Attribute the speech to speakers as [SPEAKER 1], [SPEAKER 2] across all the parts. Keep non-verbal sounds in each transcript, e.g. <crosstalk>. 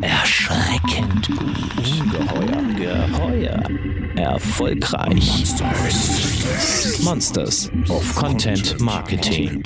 [SPEAKER 1] Erschreckend gut. Ungeheuer. Geheuer. Erfolgreich. Monsters of Content Marketing.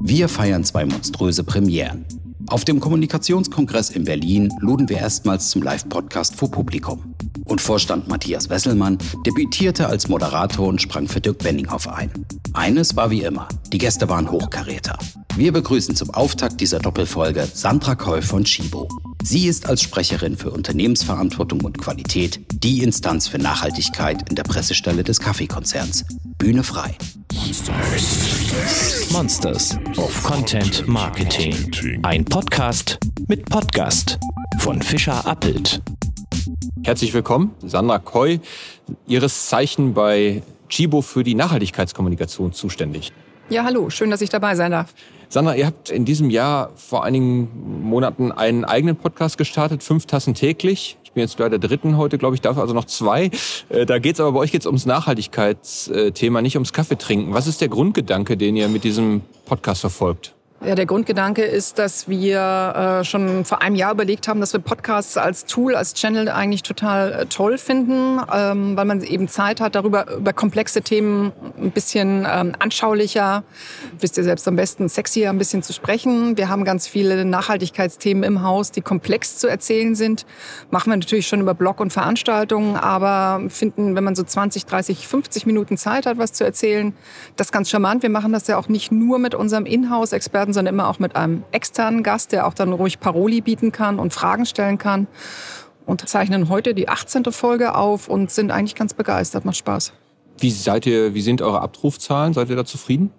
[SPEAKER 2] Wir feiern zwei monströse Premieren. Auf dem Kommunikationskongress in Berlin luden wir erstmals zum Live-Podcast vor Publikum. Und Vorstand Matthias Wesselmann debütierte als Moderator und sprang für Dirk Benninghoff ein. Eines war wie immer, die Gäste waren Hochkaräter. Wir begrüßen zum Auftakt dieser Doppelfolge Sandra Koy von Chibo. Sie ist als Sprecherin für Unternehmensverantwortung und Qualität die Instanz für Nachhaltigkeit in der Pressestelle des Kaffeekonzerns. Bühne frei.
[SPEAKER 1] Monsters of Content Marketing. Ein Podcast mit Podcast von Fischer Appelt.
[SPEAKER 3] Herzlich willkommen, Sandra Koy, Ihres Zeichen bei Chibo für die Nachhaltigkeitskommunikation zuständig.
[SPEAKER 4] Ja, hallo, schön, dass ich dabei sein darf.
[SPEAKER 3] Sandra, ihr habt in diesem Jahr vor einigen Monaten einen eigenen Podcast gestartet, fünf Tassen täglich. Ich bin jetzt bei der dritten heute, glaube ich, dafür also noch zwei. Äh, da geht es aber bei euch jetzt ums Nachhaltigkeitsthema, nicht ums Kaffeetrinken. Was ist der Grundgedanke, den ihr mit diesem Podcast verfolgt?
[SPEAKER 4] Ja, der Grundgedanke ist, dass wir äh, schon vor einem Jahr überlegt haben, dass wir Podcasts als Tool, als Channel eigentlich total äh, toll finden, ähm, weil man eben Zeit hat, darüber über komplexe Themen ein bisschen ähm, anschaulicher, wisst ihr selbst am besten, sexier ein bisschen zu sprechen. Wir haben ganz viele Nachhaltigkeitsthemen im Haus, die komplex zu erzählen sind. Machen wir natürlich schon über Blog und Veranstaltungen, aber finden, wenn man so 20, 30, 50 Minuten Zeit hat, was zu erzählen, das ganz charmant. Wir machen das ja auch nicht nur mit unserem Inhouse-Experten, werden, sondern immer auch mit einem externen Gast, der auch dann ruhig Paroli bieten kann und Fragen stellen kann. Und zeichnen heute die 18. Folge auf und sind eigentlich ganz begeistert. Macht Spaß.
[SPEAKER 3] Wie seid ihr, wie sind eure Abrufzahlen? Seid ihr da zufrieden?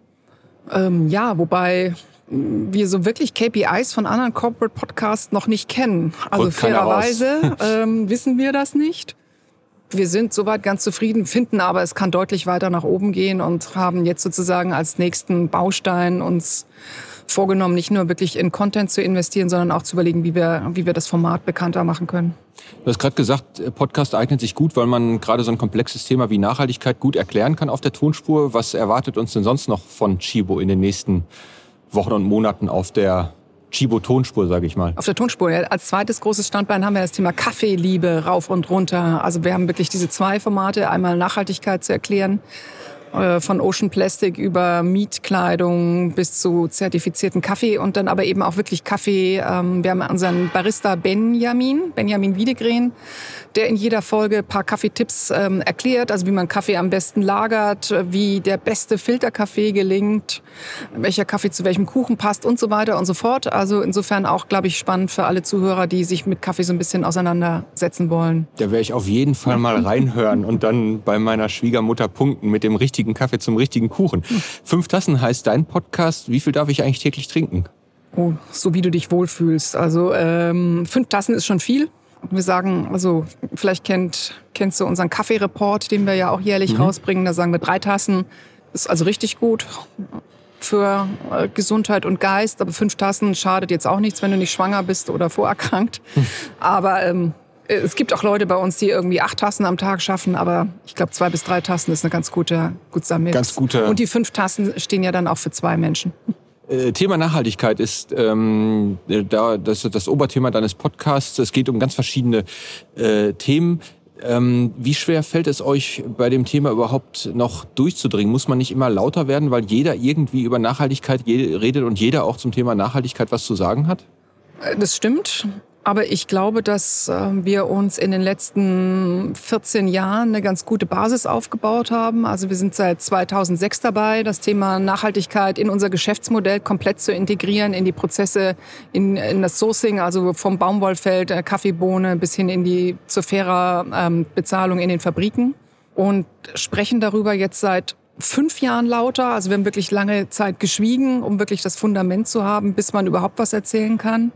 [SPEAKER 4] Ähm, ja, wobei wir so wirklich KPIs von anderen Corporate Podcasts noch nicht kennen. Also fairerweise <laughs> ähm, wissen wir das nicht. Wir sind soweit ganz zufrieden, finden aber, es kann deutlich weiter nach oben gehen und haben jetzt sozusagen als nächsten Baustein uns vorgenommen, nicht nur wirklich in Content zu investieren, sondern auch zu überlegen, wie wir, wie wir das Format bekannter machen können.
[SPEAKER 3] Du hast gerade gesagt, Podcast eignet sich gut, weil man gerade so ein komplexes Thema wie Nachhaltigkeit gut erklären kann auf der Tonspur. Was erwartet uns denn sonst noch von Chibo in den nächsten Wochen und Monaten auf der Chibo-Tonspur, sage ich mal.
[SPEAKER 4] Auf der Tonspur. Als zweites großes Standbein haben wir das Thema Kaffeeliebe rauf und runter. Also wir haben wirklich diese zwei Formate, einmal Nachhaltigkeit zu erklären äh, von Ocean Plastic über Mietkleidung bis zu zertifizierten Kaffee und dann aber eben auch wirklich Kaffee. Ähm, wir haben unseren Barista Benjamin, Benjamin Wiedegren, der in jeder Folge ein paar Kaffeetipps ähm, erklärt, also wie man Kaffee am besten lagert, wie der beste Filterkaffee gelingt, welcher Kaffee zu welchem Kuchen passt und so weiter und so fort. Also insofern auch, glaube ich, spannend für alle Zuhörer, die sich mit Kaffee so ein bisschen auseinandersetzen wollen.
[SPEAKER 3] Da werde ich auf jeden Fall mal reinhören und dann bei meiner Schwiegermutter punkten mit dem richtigen richtigen Kaffee zum richtigen Kuchen. Fünf Tassen heißt dein Podcast. Wie viel darf ich eigentlich täglich trinken?
[SPEAKER 4] Oh, so wie du dich wohlfühlst. Also ähm, fünf Tassen ist schon viel. Wir sagen, also vielleicht kennt, kennst du unseren Kaffeereport, den wir ja auch jährlich mhm. rausbringen. Da sagen wir drei Tassen. Ist also richtig gut für äh, Gesundheit und Geist. Aber fünf Tassen schadet jetzt auch nichts, wenn du nicht schwanger bist oder vorerkrankt. Mhm. Aber ähm, es gibt auch Leute bei uns, die irgendwie acht Tassen am Tag schaffen, aber ich glaube, zwei bis drei Tassen ist eine ganz gute, guter Mix.
[SPEAKER 3] Ganz gute.
[SPEAKER 4] Und die fünf Tassen stehen ja dann auch für zwei Menschen.
[SPEAKER 3] Äh, Thema Nachhaltigkeit ist ähm, da, das, das Oberthema deines Podcasts. Es geht um ganz verschiedene äh, Themen. Ähm, wie schwer fällt es euch bei dem Thema überhaupt noch durchzudringen? Muss man nicht immer lauter werden, weil jeder irgendwie über Nachhaltigkeit redet und jeder auch zum Thema Nachhaltigkeit was zu sagen hat?
[SPEAKER 4] Äh, das stimmt. Aber ich glaube, dass ähm, wir uns in den letzten 14 Jahren eine ganz gute Basis aufgebaut haben. Also wir sind seit 2006 dabei, das Thema Nachhaltigkeit in unser Geschäftsmodell komplett zu integrieren, in die Prozesse, in, in das Sourcing, also vom Baumwollfeld, äh, Kaffeebohne bis hin in die zur fairer ähm, Bezahlung in den Fabriken. Und sprechen darüber jetzt seit fünf Jahren lauter. Also wir haben wirklich lange Zeit geschwiegen, um wirklich das Fundament zu haben, bis man überhaupt was erzählen kann.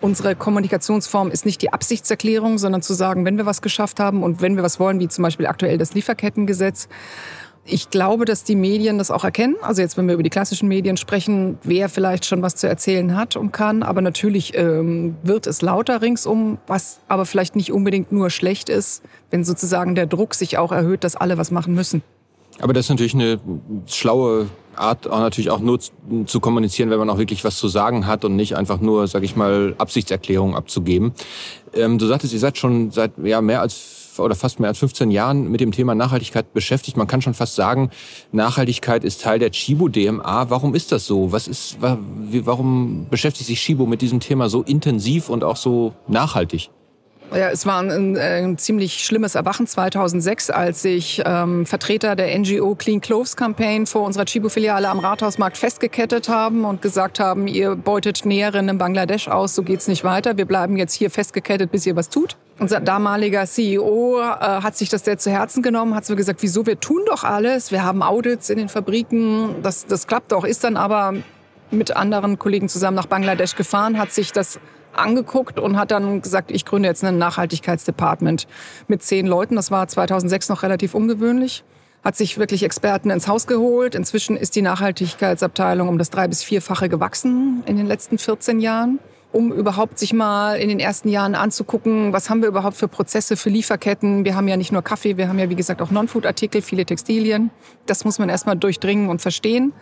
[SPEAKER 4] Unsere Kommunikationsform ist nicht die Absichtserklärung, sondern zu sagen, wenn wir was geschafft haben und wenn wir was wollen, wie zum Beispiel aktuell das Lieferkettengesetz. Ich glaube, dass die Medien das auch erkennen. Also jetzt, wenn wir über die klassischen Medien sprechen, wer vielleicht schon was zu erzählen hat und kann. Aber natürlich ähm, wird es lauter ringsum, was aber vielleicht nicht unbedingt nur schlecht ist, wenn sozusagen der Druck sich auch erhöht, dass alle was machen müssen.
[SPEAKER 3] Aber das ist natürlich eine schlaue Art auch natürlich auch nur zu kommunizieren, wenn man auch wirklich was zu sagen hat und nicht einfach nur, sag ich mal, Absichtserklärungen abzugeben. Ähm, du sagtest, ihr seid schon seit ja, mehr als oder fast mehr als 15 Jahren mit dem Thema Nachhaltigkeit beschäftigt. Man kann schon fast sagen, Nachhaltigkeit ist Teil der Chibo DMA. Warum ist das so? Was ist, warum beschäftigt sich Chibo mit diesem Thema so intensiv und auch so nachhaltig?
[SPEAKER 4] Ja, es war ein, ein, ziemlich schlimmes Erwachen 2006, als sich ähm, Vertreter der NGO Clean Clothes Campaign vor unserer Chibo-Filiale am Rathausmarkt festgekettet haben und gesagt haben, ihr beutet Näherinnen in Bangladesch aus, so geht's nicht weiter. Wir bleiben jetzt hier festgekettet, bis ihr was tut. Unser damaliger CEO äh, hat sich das sehr zu Herzen genommen, hat so gesagt, wieso, wir tun doch alles, wir haben Audits in den Fabriken, das, das klappt doch, ist dann aber mit anderen Kollegen zusammen nach Bangladesch gefahren, hat sich das angeguckt und hat dann gesagt, ich gründe jetzt ein Nachhaltigkeitsdepartment mit zehn Leuten. Das war 2006 noch relativ ungewöhnlich. Hat sich wirklich Experten ins Haus geholt. Inzwischen ist die Nachhaltigkeitsabteilung um das drei- bis vierfache gewachsen in den letzten 14 Jahren um überhaupt sich mal in den ersten Jahren anzugucken, was haben wir überhaupt für Prozesse für Lieferketten. Wir haben ja nicht nur Kaffee, wir haben ja wie gesagt auch Non-Food-Artikel, viele Textilien. Das muss man erstmal durchdringen und verstehen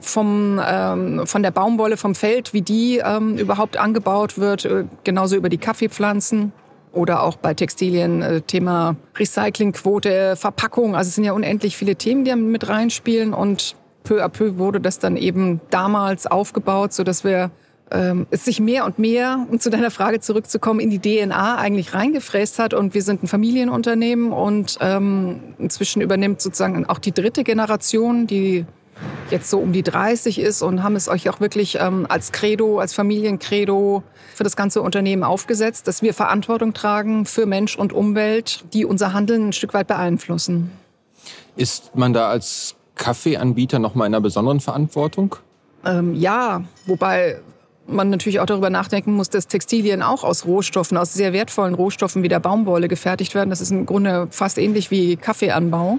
[SPEAKER 4] vom, ähm, von der Baumwolle vom Feld, wie die ähm, überhaupt angebaut wird, äh, genauso über die Kaffeepflanzen oder auch bei Textilien äh, Thema Recyclingquote, Verpackung. Also es sind ja unendlich viele Themen, die mit reinspielen und peu à peu wurde das dann eben damals aufgebaut, so dass wir ähm, es sich mehr und mehr, um zu deiner Frage zurückzukommen, in die DNA eigentlich reingefräst hat. Und wir sind ein Familienunternehmen und ähm, inzwischen übernimmt sozusagen auch die dritte Generation, die jetzt so um die 30 ist und haben es euch auch wirklich ähm, als Credo, als Familiencredo für das ganze Unternehmen aufgesetzt, dass wir Verantwortung tragen für Mensch und Umwelt, die unser Handeln ein Stück weit beeinflussen.
[SPEAKER 3] Ist man da als Kaffeeanbieter noch mal in einer besonderen Verantwortung?
[SPEAKER 4] Ähm, ja, wobei man natürlich auch darüber nachdenken muss, dass Textilien auch aus Rohstoffen, aus sehr wertvollen Rohstoffen wie der Baumwolle gefertigt werden. Das ist im Grunde fast ähnlich wie Kaffeeanbau.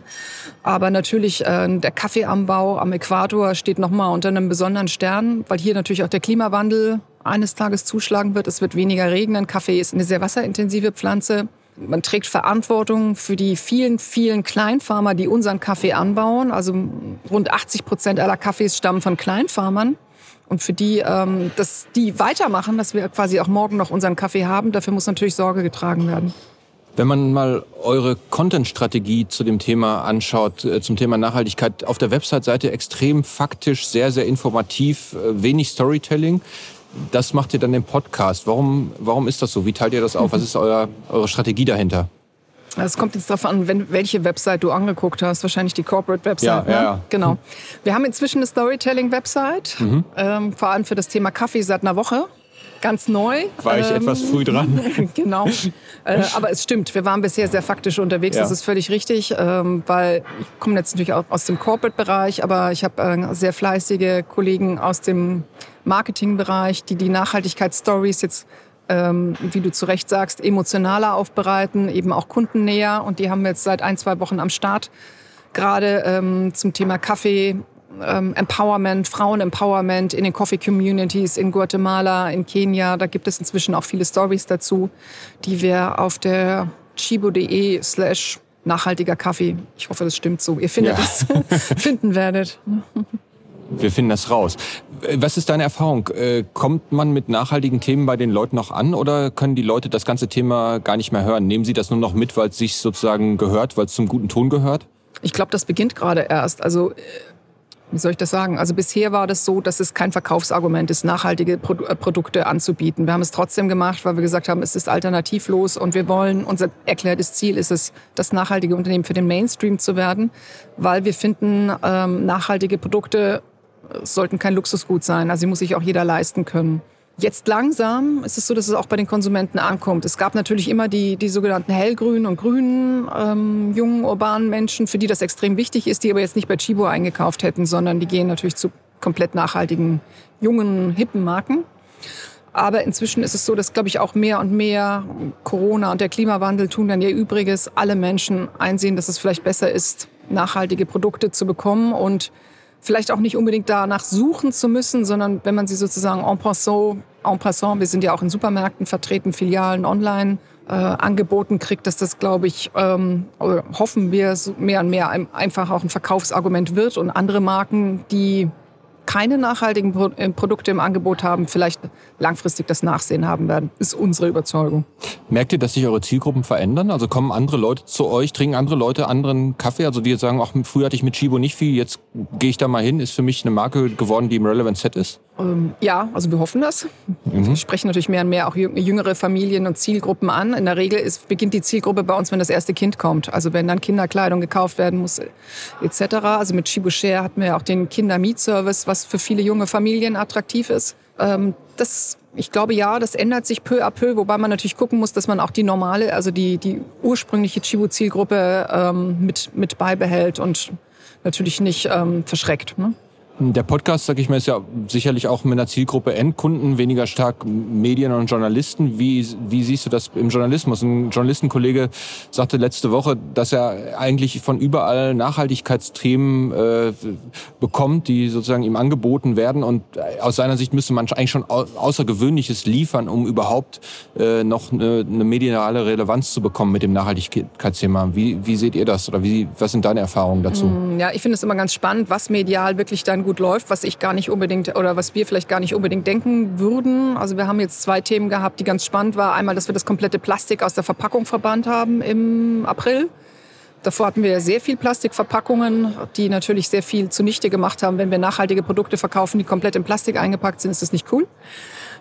[SPEAKER 4] Aber natürlich äh, der Kaffeeanbau am Äquator steht nochmal unter einem besonderen Stern, weil hier natürlich auch der Klimawandel eines Tages zuschlagen wird. Es wird weniger regnen. Kaffee ist eine sehr wasserintensive Pflanze. Man trägt Verantwortung für die vielen, vielen Kleinfarmer, die unseren Kaffee anbauen. Also rund 80 Prozent aller Kaffees stammen von Kleinfarmern und für die, ähm, dass die weitermachen, dass wir quasi auch morgen noch unseren Kaffee haben, dafür muss natürlich Sorge getragen werden.
[SPEAKER 3] Wenn man mal eure Content-Strategie zu dem Thema anschaut, äh, zum Thema Nachhaltigkeit, auf der Website seid ihr extrem faktisch, sehr, sehr informativ, äh, wenig Storytelling. Das macht ihr dann im Podcast. Warum, warum ist das so? Wie teilt ihr das auf? Was ist euer, eure Strategie dahinter?
[SPEAKER 4] Es kommt jetzt darauf an, wenn, welche Website du angeguckt hast. Wahrscheinlich die Corporate-Website.
[SPEAKER 3] Ja, ne? ja, ja.
[SPEAKER 4] Genau. Wir haben inzwischen eine Storytelling-Website, mhm. ähm, vor allem für das Thema Kaffee seit einer Woche. Ganz neu.
[SPEAKER 3] War ich ähm, etwas früh dran. <laughs>
[SPEAKER 4] genau. Äh, aber es stimmt, wir waren bisher sehr faktisch unterwegs. Ja. Das ist völlig richtig, ähm, weil ich komme jetzt natürlich auch aus dem Corporate-Bereich, aber ich habe äh, sehr fleißige Kollegen aus dem Marketing-Bereich, die die Nachhaltigkeitsstories jetzt ähm, wie du zu Recht sagst, emotionaler aufbereiten, eben auch kundennäher. Und die haben wir jetzt seit ein, zwei Wochen am Start. Gerade ähm, zum Thema Kaffee, ähm, Empowerment, Frauen-Empowerment in den Coffee-Communities in Guatemala, in Kenia. Da gibt es inzwischen auch viele Stories dazu, die wir auf der chibo.de slash nachhaltiger Kaffee, ich hoffe, das stimmt so, ihr findet ja. das, <laughs> finden werdet. <laughs>
[SPEAKER 3] Wir finden das raus. Was ist deine Erfahrung? Äh, kommt man mit nachhaltigen Themen bei den Leuten noch an oder können die Leute das ganze Thema gar nicht mehr hören? Nehmen sie das nur noch mit, weil es sich sozusagen gehört, weil es zum guten Ton gehört?
[SPEAKER 4] Ich glaube, das beginnt gerade erst. Also äh, wie soll ich das sagen? Also bisher war das so, dass es kein Verkaufsargument ist, nachhaltige äh, Produkte anzubieten. Wir haben es trotzdem gemacht, weil wir gesagt haben, es ist alternativlos und wir wollen, unser erklärtes Ziel ist es, das nachhaltige Unternehmen für den Mainstream zu werden, weil wir finden, ähm, nachhaltige Produkte sollten kein Luxusgut sein. Also sie muss sich auch jeder leisten können. Jetzt langsam ist es so, dass es auch bei den Konsumenten ankommt. Es gab natürlich immer die, die sogenannten hellgrünen und grünen ähm, jungen urbanen Menschen, für die das extrem wichtig ist, die aber jetzt nicht bei Chibo eingekauft hätten, sondern die gehen natürlich zu komplett nachhaltigen, jungen, hippen Marken. Aber inzwischen ist es so, dass, glaube ich, auch mehr und mehr Corona und der Klimawandel tun dann ihr Übriges. Alle Menschen einsehen, dass es vielleicht besser ist, nachhaltige Produkte zu bekommen und vielleicht auch nicht unbedingt danach suchen zu müssen, sondern wenn man sie sozusagen en passant en passant, wir sind ja auch in Supermärkten vertreten, Filialen, online. Äh, angeboten kriegt, dass das, glaube ich, ähm, hoffen wir, mehr und mehr einfach auch ein Verkaufsargument wird und andere Marken, die keine nachhaltigen äh, Produkte im Angebot haben, vielleicht langfristig das Nachsehen haben werden, ist unsere Überzeugung.
[SPEAKER 3] Merkt ihr, dass sich eure Zielgruppen verändern? Also kommen andere Leute zu euch, trinken andere Leute anderen Kaffee? Also die sagen, ach, früher hatte ich mit Chibo nicht viel, jetzt gehe ich da mal hin. Ist für mich eine Marke geworden, die im Relevant Set ist?
[SPEAKER 4] Ähm, ja, also wir hoffen das. Mhm. Wir sprechen natürlich mehr und mehr auch jüngere Familien und Zielgruppen an. In der Regel ist, beginnt die Zielgruppe bei uns, wenn das erste Kind kommt. Also wenn dann Kinderkleidung gekauft werden muss etc. Also mit Chibo Share hatten wir auch den Kindermietservice, was für viele junge Familien attraktiv ist. Ähm, das, ich glaube ja, das ändert sich peu à peu, wobei man natürlich gucken muss, dass man auch die normale, also die, die ursprüngliche Chibo-Zielgruppe ähm, mit, mit beibehält und natürlich nicht ähm, verschreckt. Ne?
[SPEAKER 3] Der Podcast, sag ich mal, ist ja sicherlich auch mit einer Zielgruppe Endkunden, weniger stark Medien und Journalisten. Wie, wie siehst du das im Journalismus? Ein Journalistenkollege sagte letzte Woche, dass er eigentlich von überall Nachhaltigkeitsthemen äh, bekommt, die sozusagen ihm angeboten werden. Und aus seiner Sicht müsste man eigentlich schon Außergewöhnliches liefern, um überhaupt äh, noch eine, eine mediale Relevanz zu bekommen mit dem Nachhaltigkeitsthema. Wie, wie seht ihr das? Oder wie, was sind deine Erfahrungen dazu?
[SPEAKER 4] Mm, ja, ich finde es immer ganz spannend, was medial wirklich dann gut läuft, was ich gar nicht unbedingt oder was wir vielleicht gar nicht unbedingt denken würden. Also wir haben jetzt zwei Themen gehabt, die ganz spannend waren. Einmal, dass wir das komplette Plastik aus der Verpackung verbannt haben im April. Davor hatten wir sehr viel Plastikverpackungen, die natürlich sehr viel zunichte gemacht haben. Wenn wir nachhaltige Produkte verkaufen, die komplett in Plastik eingepackt sind, ist das nicht cool.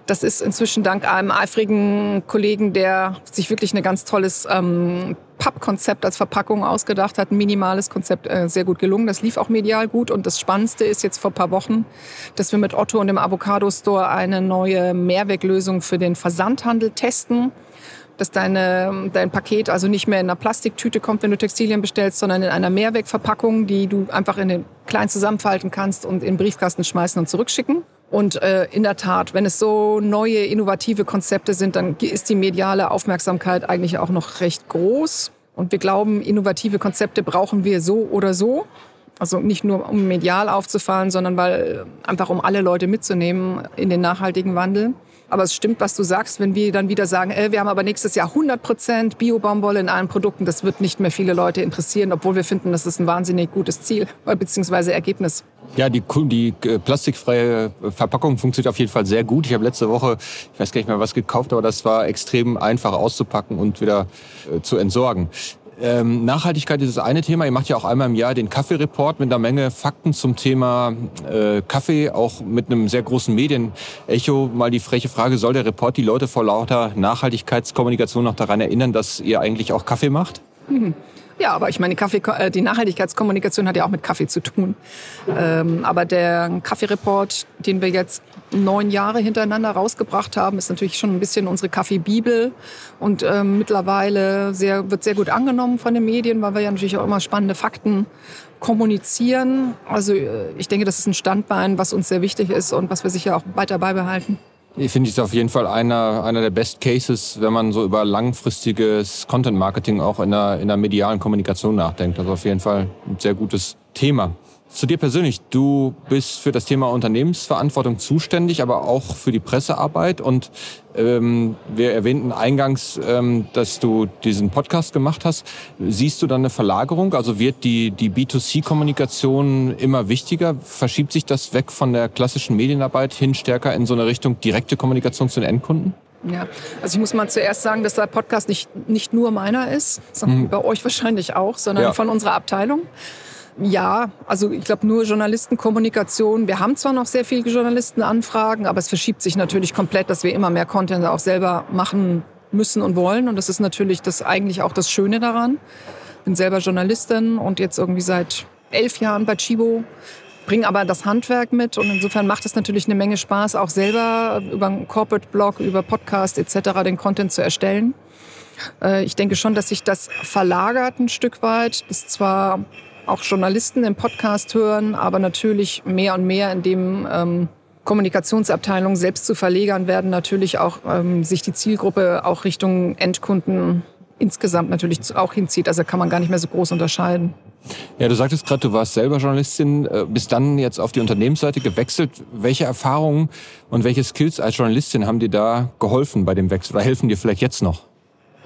[SPEAKER 4] Das ist inzwischen dank einem eifrigen Kollegen, der sich wirklich ein ganz tolles ähm, Pappkonzept als Verpackung ausgedacht hat, ein minimales Konzept, äh, sehr gut gelungen. Das lief auch medial gut. Und das Spannendste ist jetzt vor paar Wochen, dass wir mit Otto und dem Avocado Store eine neue Mehrweglösung für den Versandhandel testen dass deine, dein Paket also nicht mehr in einer Plastiktüte kommt, wenn du Textilien bestellst, sondern in einer Mehrwegverpackung, die du einfach in den klein zusammenfalten kannst und in den Briefkasten schmeißen und zurückschicken. Und äh, in der Tat, wenn es so neue, innovative Konzepte sind, dann ist die mediale Aufmerksamkeit eigentlich auch noch recht groß. Und wir glauben, innovative Konzepte brauchen wir so oder so. Also nicht nur, um medial aufzufallen, sondern weil einfach um alle Leute mitzunehmen in den nachhaltigen Wandel. Aber es stimmt, was du sagst, wenn wir dann wieder sagen, äh, wir haben aber nächstes Jahr 100 Prozent Bio-Baumwolle in allen Produkten, das wird nicht mehr viele Leute interessieren, obwohl wir finden, das ist ein wahnsinnig gutes Ziel äh, bzw. Ergebnis.
[SPEAKER 3] Ja, die, die äh, plastikfreie Verpackung funktioniert auf jeden Fall sehr gut. Ich habe letzte Woche, ich weiß gar nicht mehr was gekauft, aber das war extrem einfach auszupacken und wieder äh, zu entsorgen. Ähm, Nachhaltigkeit ist das eine Thema. Ihr macht ja auch einmal im Jahr den Kaffee-Report mit einer Menge Fakten zum Thema äh, Kaffee, auch mit einem sehr großen Medienecho. Mal die freche Frage, soll der Report die Leute vor lauter Nachhaltigkeitskommunikation noch daran erinnern, dass ihr eigentlich auch Kaffee macht?
[SPEAKER 4] Mhm. Ja, aber ich meine, Kaffee, äh, die Nachhaltigkeitskommunikation hat ja auch mit Kaffee zu tun. Ähm, aber der Kaffeereport, den wir jetzt neun Jahre hintereinander rausgebracht haben, ist natürlich schon ein bisschen unsere Kaffeebibel und ähm, mittlerweile sehr, wird sehr gut angenommen von den Medien, weil wir ja natürlich auch immer spannende Fakten kommunizieren. Also äh, ich denke, das ist ein Standbein, was uns sehr wichtig ist und was wir sicher auch weiter beibehalten.
[SPEAKER 3] Ich finde es auf jeden Fall einer, einer der Best Cases, wenn man so über langfristiges Content Marketing auch in der, in der medialen Kommunikation nachdenkt. Also auf jeden Fall ein sehr gutes Thema. Zu dir persönlich. Du bist für das Thema Unternehmensverantwortung zuständig, aber auch für die Pressearbeit. Und ähm, wir erwähnten eingangs, ähm, dass du diesen Podcast gemacht hast. Siehst du dann eine Verlagerung? Also wird die, die B2C-Kommunikation immer wichtiger? Verschiebt sich das weg von der klassischen Medienarbeit hin stärker in so eine Richtung direkte Kommunikation zu den Endkunden?
[SPEAKER 4] Ja, also ich muss mal zuerst sagen, dass der Podcast nicht, nicht nur meiner ist, sondern hm. bei euch wahrscheinlich auch, sondern ja. von unserer Abteilung. Ja, also ich glaube nur Journalistenkommunikation. Wir haben zwar noch sehr viele Journalistenanfragen, aber es verschiebt sich natürlich komplett, dass wir immer mehr Content auch selber machen müssen und wollen. Und das ist natürlich das eigentlich auch das Schöne daran. Bin selber Journalistin und jetzt irgendwie seit elf Jahren bei Chibo, bringe aber das Handwerk mit und insofern macht es natürlich eine Menge Spaß, auch selber über einen Corporate-Blog, über Podcast etc. den Content zu erstellen. Äh, ich denke schon, dass sich das verlagert ein Stück weit. Ist zwar auch Journalisten im Podcast hören, aber natürlich mehr und mehr in dem ähm, Kommunikationsabteilungen selbst zu Verlegern werden natürlich auch ähm, sich die Zielgruppe auch Richtung Endkunden insgesamt natürlich auch hinzieht. Also kann man gar nicht mehr so groß unterscheiden.
[SPEAKER 3] Ja, du sagtest gerade, du warst selber Journalistin, äh, bist dann jetzt auf die Unternehmensseite gewechselt. Welche Erfahrungen und welche Skills als Journalistin haben dir da geholfen bei dem Wechsel oder helfen dir vielleicht jetzt noch?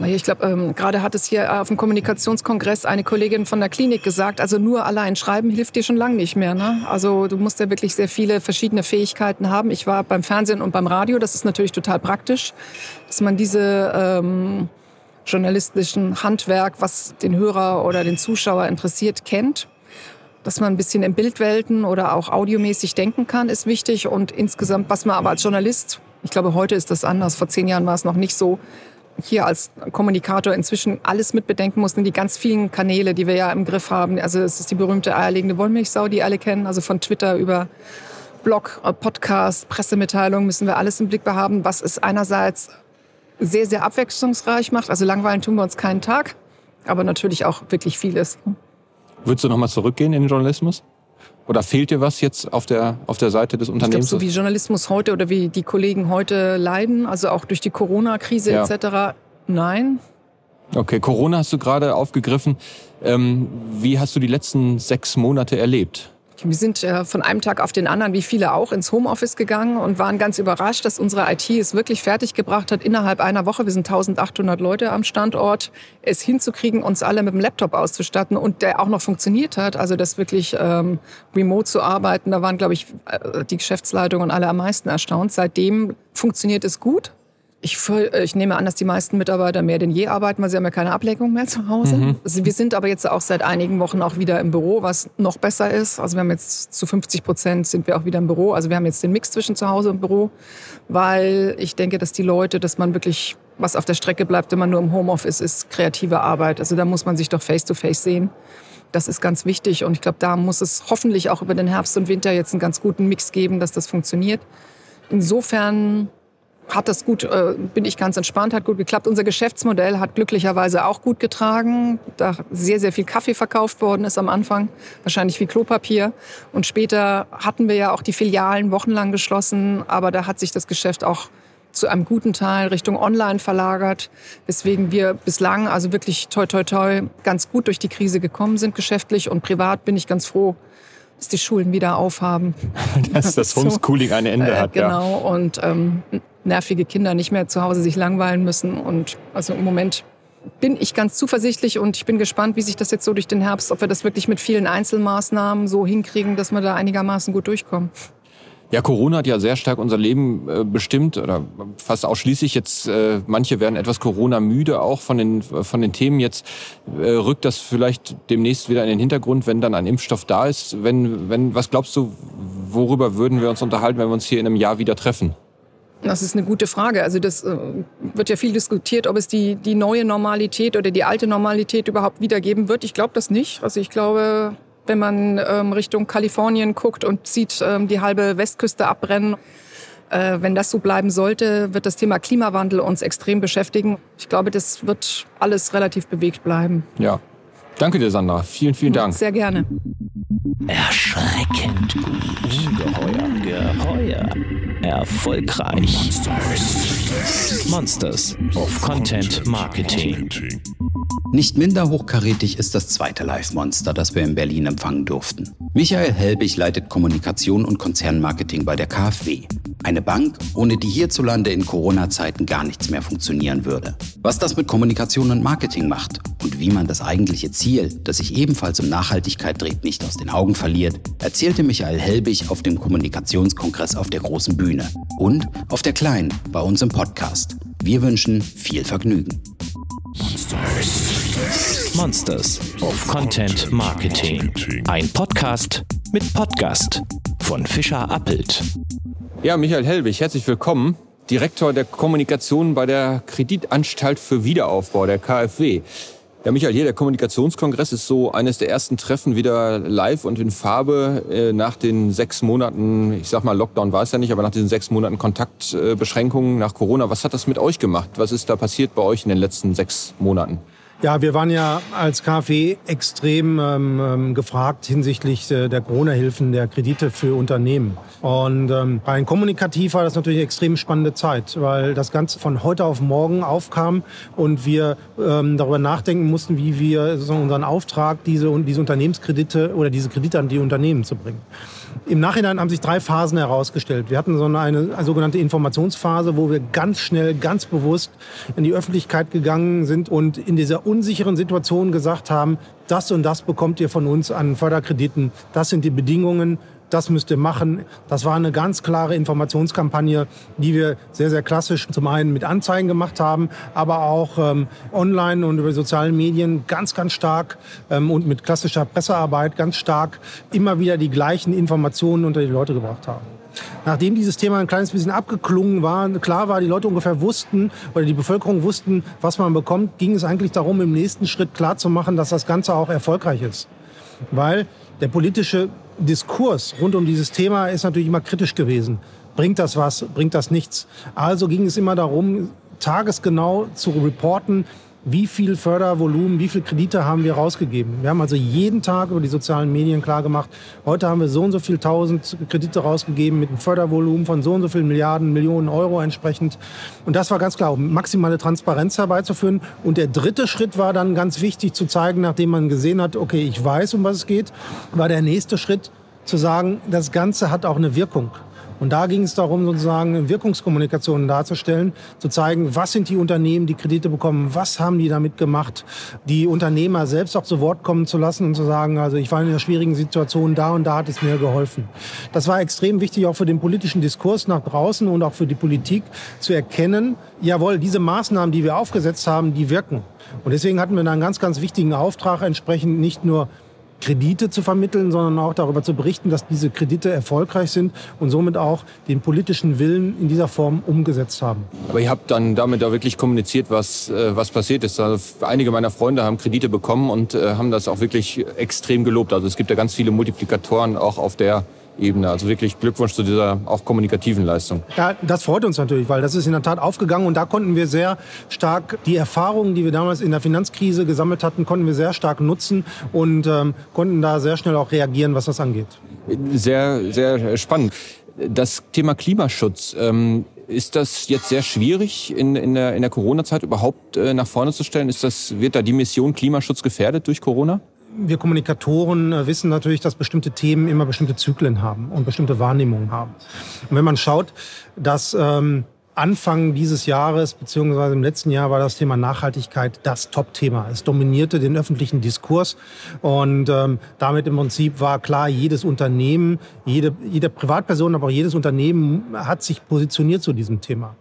[SPEAKER 4] Ich glaube, ähm, gerade hat es hier auf dem Kommunikationskongress eine Kollegin von der Klinik gesagt, also nur allein schreiben hilft dir schon lange nicht mehr. Ne? Also du musst ja wirklich sehr viele verschiedene Fähigkeiten haben. Ich war beim Fernsehen und beim Radio, das ist natürlich total praktisch, dass man diese ähm, journalistischen Handwerk, was den Hörer oder den Zuschauer interessiert, kennt. Dass man ein bisschen in Bildwelten oder auch audiomäßig denken kann, ist wichtig. Und insgesamt, was man aber als Journalist, ich glaube, heute ist das anders, vor zehn Jahren war es noch nicht so, hier als Kommunikator inzwischen alles mit bedenken mussten, die ganz vielen Kanäle, die wir ja im Griff haben. Also es ist die berühmte eierlegende Wollmilchsau, die alle kennen, also von Twitter über Blog, Podcast, Pressemitteilung müssen wir alles im Blick behaben, was es einerseits sehr, sehr abwechslungsreich macht. Also langweilen tun wir uns keinen Tag, aber natürlich auch wirklich vieles.
[SPEAKER 3] Würdest du nochmal zurückgehen in den Journalismus? Oder fehlt dir was jetzt auf der, auf der Seite des Unternehmens?
[SPEAKER 4] Ich glaube, so wie Journalismus heute oder wie die Kollegen heute leiden, also auch durch die Corona-Krise ja. etc., nein.
[SPEAKER 3] Okay, Corona hast du gerade aufgegriffen. Ähm, wie hast du die letzten sechs Monate erlebt?
[SPEAKER 4] Wir sind äh, von einem Tag auf den anderen, wie viele auch, ins Homeoffice gegangen und waren ganz überrascht, dass unsere IT es wirklich fertiggebracht hat, innerhalb einer Woche, wir sind 1800 Leute am Standort, es hinzukriegen, uns alle mit dem Laptop auszustatten und der auch noch funktioniert hat. Also das wirklich ähm, remote zu arbeiten, da waren, glaube ich, äh, die Geschäftsleitung und alle am meisten erstaunt. Seitdem funktioniert es gut. Ich, ich, nehme an, dass die meisten Mitarbeiter mehr denn je arbeiten, weil sie haben ja keine Ablenkung mehr zu Hause. Mhm. Also wir sind aber jetzt auch seit einigen Wochen auch wieder im Büro, was noch besser ist. Also wir haben jetzt zu 50 Prozent sind wir auch wieder im Büro. Also wir haben jetzt den Mix zwischen zu Hause und Büro, weil ich denke, dass die Leute, dass man wirklich was auf der Strecke bleibt, wenn man nur im Homeoffice ist, kreative Arbeit. Also da muss man sich doch face to face sehen. Das ist ganz wichtig und ich glaube, da muss es hoffentlich auch über den Herbst und Winter jetzt einen ganz guten Mix geben, dass das funktioniert. Insofern hat das gut, äh, bin ich ganz entspannt, hat gut geklappt. Unser Geschäftsmodell hat glücklicherweise auch gut getragen, da sehr, sehr viel Kaffee verkauft worden ist am Anfang, wahrscheinlich wie Klopapier. Und später hatten wir ja auch die Filialen wochenlang geschlossen, aber da hat sich das Geschäft auch zu einem guten Teil Richtung Online verlagert, weswegen wir bislang also wirklich toi toi toi ganz gut durch die Krise gekommen sind geschäftlich und privat bin ich ganz froh, dass die Schulen wieder aufhaben. <laughs>
[SPEAKER 3] dass das <laughs> Homeschooling ein Ende hat.
[SPEAKER 4] Äh, genau, ja. und ähm, nervige Kinder nicht mehr zu Hause sich langweilen müssen. Und also im Moment bin ich ganz zuversichtlich und ich bin gespannt, wie sich das jetzt so durch den Herbst, ob wir das wirklich mit vielen Einzelmaßnahmen so hinkriegen, dass wir da einigermaßen gut durchkommen.
[SPEAKER 3] Ja, Corona hat ja sehr stark unser Leben äh, bestimmt oder fast ausschließlich. Jetzt äh, manche werden etwas Corona müde auch von den von den Themen. Jetzt äh, rückt das vielleicht demnächst wieder in den Hintergrund, wenn dann ein Impfstoff da ist. Wenn wenn was glaubst du, worüber würden wir uns unterhalten, wenn wir uns hier in einem Jahr wieder treffen?
[SPEAKER 4] Das ist eine gute Frage. Also das äh, wird ja viel diskutiert, ob es die, die neue Normalität oder die alte Normalität überhaupt wiedergeben wird. Ich glaube das nicht. Also ich glaube, wenn man ähm, Richtung Kalifornien guckt und sieht ähm, die halbe Westküste abbrennen, äh, wenn das so bleiben sollte, wird das Thema Klimawandel uns extrem beschäftigen. Ich glaube, das wird alles relativ bewegt bleiben.
[SPEAKER 3] Ja. Danke dir, Sandra. Vielen, vielen Dank.
[SPEAKER 4] Sehr gerne.
[SPEAKER 1] Erschreckend gut. Ungeheuer. Geheuer. Erfolgreich. Monsters. Monsters of Content Marketing.
[SPEAKER 2] Nicht minder hochkarätig ist das zweite Live-Monster, das wir in Berlin empfangen durften. Michael Helbig leitet Kommunikation und Konzernmarketing bei der KfW. Eine Bank, ohne die hierzulande in Corona-Zeiten gar nichts mehr funktionieren würde. Was das mit Kommunikation und Marketing macht und wie man das eigentliche Ziel, das sich ebenfalls um Nachhaltigkeit dreht, nicht aus den Augen verliert, erzählte Michael Helbig auf dem Kommunikationskongress auf der großen Bühne und auf der kleinen bei uns im Podcast. Wir wünschen viel Vergnügen.
[SPEAKER 1] Monsters of Content Marketing. Ein Podcast mit Podcast von Fischer Appelt.
[SPEAKER 3] Ja, Michael Helbig, herzlich willkommen. Direktor der Kommunikation bei der Kreditanstalt für Wiederaufbau, der KfW. Ja, Michael, hier der Kommunikationskongress ist so eines der ersten Treffen wieder live und in Farbe äh, nach den sechs Monaten, ich sag mal Lockdown war es ja nicht, aber nach diesen sechs Monaten Kontaktbeschränkungen nach Corona. Was hat das mit euch gemacht? Was ist da passiert bei euch in den letzten sechs Monaten?
[SPEAKER 5] Ja, wir waren ja als KfW extrem ähm, ähm, gefragt hinsichtlich äh, der Corona-Hilfen, der Kredite für Unternehmen. Und ähm, rein kommunikativ war das natürlich eine extrem spannende Zeit, weil das Ganze von heute auf morgen aufkam und wir ähm, darüber nachdenken mussten, wie wir sozusagen unseren Auftrag, diese, diese Unternehmenskredite oder diese Kredite an die Unternehmen zu bringen. Im Nachhinein haben sich drei Phasen herausgestellt. Wir hatten so eine, eine, sogenannte Informationsphase, wo wir ganz schnell, ganz bewusst in die Öffentlichkeit gegangen sind und in dieser unsicheren Situation gesagt haben, das und das bekommt ihr von uns an Förderkrediten. Das sind die Bedingungen das müsst ihr machen. Das war eine ganz klare Informationskampagne, die wir sehr, sehr klassisch zum einen mit Anzeigen gemacht haben, aber auch ähm, online und über sozialen Medien ganz, ganz stark ähm, und mit klassischer Pressearbeit ganz stark immer wieder die gleichen Informationen unter die Leute gebracht haben. Nachdem dieses Thema ein kleines bisschen abgeklungen war, klar war, die Leute ungefähr wussten oder die Bevölkerung wussten, was man bekommt, ging es eigentlich darum, im nächsten Schritt klarzumachen, dass das Ganze auch erfolgreich ist. Weil der politische Diskurs rund um dieses Thema ist natürlich immer kritisch gewesen. Bringt das was? Bringt das nichts? Also ging es immer darum, tagesgenau zu reporten, wie viel Fördervolumen, wie viel Kredite haben wir rausgegeben. Wir haben also jeden Tag über die sozialen Medien klar gemacht, heute haben wir so und so viel tausend Kredite rausgegeben mit einem Fördervolumen von so und so vielen Milliarden, Millionen Euro entsprechend. Und das war ganz klar, um maximale Transparenz herbeizuführen. Und der dritte Schritt war dann ganz wichtig zu zeigen, nachdem man gesehen hat, okay, ich weiß, um was es geht, war der nächste Schritt zu sagen, das Ganze hat auch eine Wirkung. Und da ging es darum, sozusagen Wirkungskommunikationen darzustellen, zu zeigen, was sind die Unternehmen, die Kredite bekommen, was haben die damit gemacht, die Unternehmer selbst auch zu Wort kommen zu lassen und zu sagen, also ich war in einer schwierigen Situation, da und da hat es mir geholfen. Das war extrem wichtig auch für den politischen Diskurs nach draußen und auch für die Politik zu erkennen, jawohl, diese Maßnahmen, die wir aufgesetzt haben, die wirken. Und deswegen hatten wir da einen ganz, ganz wichtigen Auftrag, entsprechend nicht nur Kredite zu vermitteln, sondern auch darüber zu berichten, dass diese Kredite erfolgreich sind und somit auch den politischen Willen in dieser Form umgesetzt haben.
[SPEAKER 3] Aber ihr habt dann damit auch wirklich kommuniziert, was, äh, was passiert ist. Also einige meiner Freunde haben Kredite bekommen und äh, haben das auch wirklich extrem gelobt. Also es gibt ja ganz viele Multiplikatoren auch auf der Ebene. Also wirklich Glückwunsch zu dieser auch kommunikativen Leistung.
[SPEAKER 5] Ja, das freut uns natürlich, weil das ist in der Tat aufgegangen und da konnten wir sehr stark die Erfahrungen, die wir damals in der Finanzkrise gesammelt hatten, konnten wir sehr stark nutzen und ähm, konnten da sehr schnell auch reagieren, was das angeht.
[SPEAKER 3] Sehr, sehr spannend. Das Thema Klimaschutz, ähm, ist das jetzt sehr schwierig in, in der, in der Corona-Zeit überhaupt äh, nach vorne zu stellen? Ist das, wird da die Mission Klimaschutz gefährdet durch Corona?
[SPEAKER 5] Wir Kommunikatoren äh, wissen natürlich, dass bestimmte Themen immer bestimmte Zyklen haben und bestimmte Wahrnehmungen haben. Und wenn man schaut, dass ähm, Anfang dieses Jahres beziehungsweise im letzten Jahr war das Thema Nachhaltigkeit das Top-Thema. Es dominierte den öffentlichen Diskurs und ähm, damit im Prinzip war klar, jedes Unternehmen, jede, jede Privatperson, aber auch jedes Unternehmen hat sich positioniert zu diesem Thema.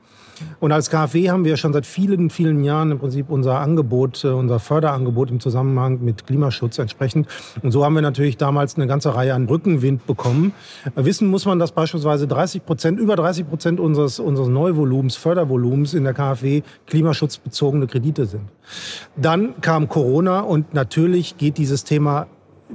[SPEAKER 5] Und als KfW haben wir schon seit vielen, vielen Jahren im Prinzip unser Angebot, äh, unser Förderangebot im Zusammenhang mit Klimaschutz entsprechend. Und so haben wir natürlich damals eine ganze Reihe an Rückenwind bekommen. Wissen muss man, dass beispielsweise 30 Prozent, über 30 Prozent unseres, unseres Neuvolumens, Fördervolumens in der KfW klimaschutzbezogene Kredite sind. Dann kam Corona und natürlich geht dieses Thema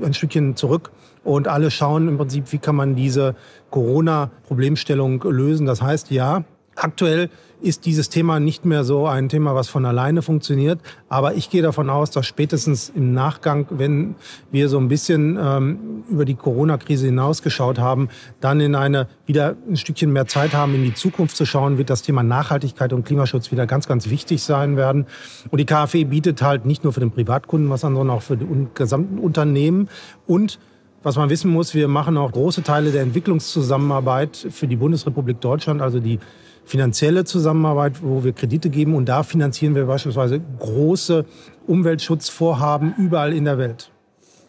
[SPEAKER 5] ein Stückchen zurück. Und alle schauen im Prinzip, wie kann man diese Corona-Problemstellung lösen. Das heißt, ja, Aktuell ist dieses Thema nicht mehr so ein Thema, was von alleine funktioniert. Aber ich gehe davon aus, dass spätestens im Nachgang, wenn wir so ein bisschen ähm, über die Corona-Krise hinausgeschaut haben, dann in eine wieder ein Stückchen mehr Zeit haben, in die Zukunft zu schauen, wird das Thema Nachhaltigkeit und Klimaschutz wieder ganz, ganz wichtig sein werden. Und die KfW bietet halt nicht nur für den Privatkunden was an, sondern auch für die gesamten Unternehmen und was man wissen muss, wir machen auch große Teile der Entwicklungszusammenarbeit für die Bundesrepublik Deutschland, also die finanzielle Zusammenarbeit, wo wir Kredite geben. Und da finanzieren wir beispielsweise große Umweltschutzvorhaben überall in der Welt.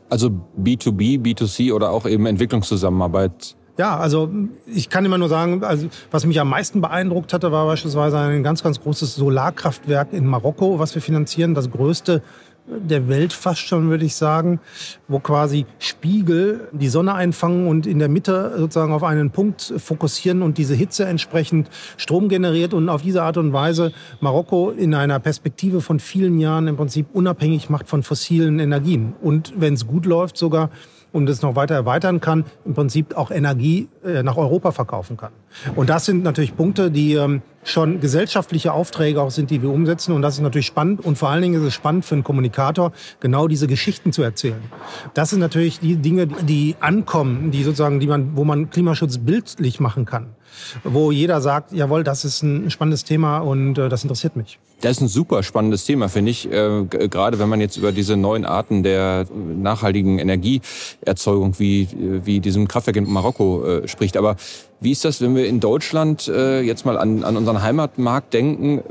[SPEAKER 3] Also B2B, B2C oder auch eben Entwicklungszusammenarbeit.
[SPEAKER 5] Ja, also ich kann immer nur sagen, also was mich am meisten beeindruckt hatte, war beispielsweise ein ganz, ganz großes Solarkraftwerk in Marokko, was wir finanzieren, das größte der Welt fast schon, würde ich sagen, wo quasi Spiegel die Sonne einfangen und in der Mitte sozusagen auf einen Punkt fokussieren und diese Hitze entsprechend Strom generiert und auf diese Art und Weise Marokko in einer Perspektive von vielen Jahren im Prinzip unabhängig macht von fossilen Energien. Und wenn es gut läuft, sogar und es noch weiter erweitern kann, im Prinzip auch Energie äh, nach Europa verkaufen kann. Und das sind natürlich Punkte, die ähm, schon gesellschaftliche Aufträge auch sind, die wir umsetzen. Und das ist natürlich spannend. Und vor allen Dingen ist es spannend für einen Kommunikator, genau diese Geschichten zu erzählen. Das sind natürlich die Dinge, die ankommen, die sozusagen, die man, wo man Klimaschutz bildlich machen kann wo jeder sagt, jawohl, das ist ein spannendes Thema und äh, das interessiert mich.
[SPEAKER 3] Das ist ein super spannendes Thema, finde ich. Äh, gerade wenn man jetzt über diese neuen Arten der nachhaltigen Energieerzeugung wie, wie diesem Kraftwerk in Marokko äh, spricht. Aber wie ist das, wenn wir in Deutschland äh, jetzt mal an, an unseren Heimatmarkt denken?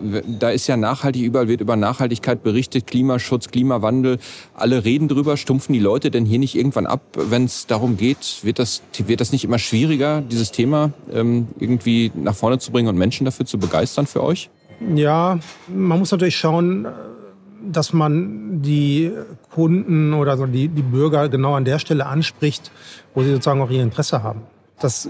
[SPEAKER 3] Da ist ja nachhaltig, überall wird über Nachhaltigkeit berichtet, Klimaschutz, Klimawandel. Alle reden drüber. Stumpfen die Leute denn hier nicht irgendwann ab, wenn es darum geht? Wird das, wird das nicht immer schwieriger, dieses Thema ähm, irgendwie nach vorne zu bringen und Menschen dafür zu begeistern für euch?
[SPEAKER 5] Ja, man muss natürlich schauen, dass man die Kunden oder die, die Bürger genau an der Stelle anspricht, wo sie sozusagen auch ihr Interesse haben. Das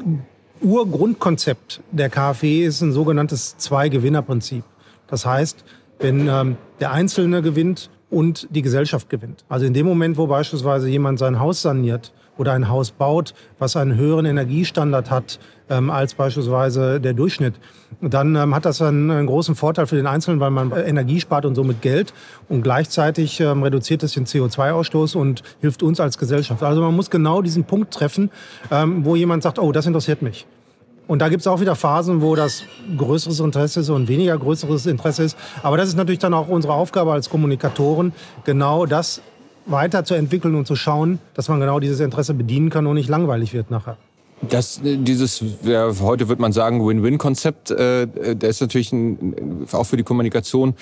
[SPEAKER 5] Urgrundkonzept der KfW ist ein sogenanntes Zwei-Gewinner-Prinzip. Das heißt, wenn ähm, der Einzelne gewinnt und die Gesellschaft gewinnt. Also in dem Moment, wo beispielsweise jemand sein Haus saniert oder ein Haus baut, was einen höheren Energiestandard hat ähm, als beispielsweise der Durchschnitt, dann ähm, hat das einen, einen, großen Vorteil für den Einzelnen, weil man Energie spart und somit Geld und gleichzeitig ähm, reduziert es den CO2-Ausstoß und hilft uns als Gesellschaft. Also man muss genau diesen Punkt treffen, ähm, wo jemand sagt, oh, das interessiert mich. Und da gibt es auch wieder Phasen, wo das größeres Interesse ist und weniger größeres Interesse ist. Aber das ist natürlich dann auch unsere Aufgabe als Kommunikatoren, genau das weiterzuentwickeln und zu schauen, dass man genau dieses Interesse bedienen kann und nicht langweilig wird nachher.
[SPEAKER 3] Das, dieses, ja, heute wird man sagen, Win-Win-Konzept, äh, der ist natürlich ein, auch für die Kommunikation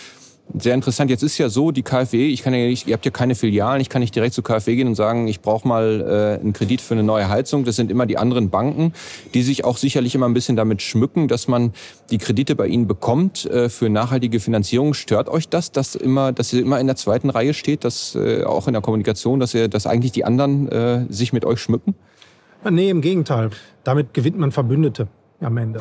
[SPEAKER 3] sehr interessant. Jetzt ist ja so, die KfW, ich kann ja nicht, ihr habt ja keine Filialen, ich kann nicht direkt zur KfW gehen und sagen, ich brauche mal äh, einen Kredit für eine neue Heizung. Das sind immer die anderen Banken, die sich auch sicherlich immer ein bisschen damit schmücken, dass man die Kredite bei ihnen bekommt äh, für nachhaltige Finanzierung. Stört euch das, dass immer, dass ihr immer in der zweiten Reihe steht, dass äh, auch in der Kommunikation, dass ihr, dass eigentlich die anderen äh, sich mit euch schmücken?
[SPEAKER 5] Nee, im Gegenteil. Damit gewinnt man Verbündete am Ende.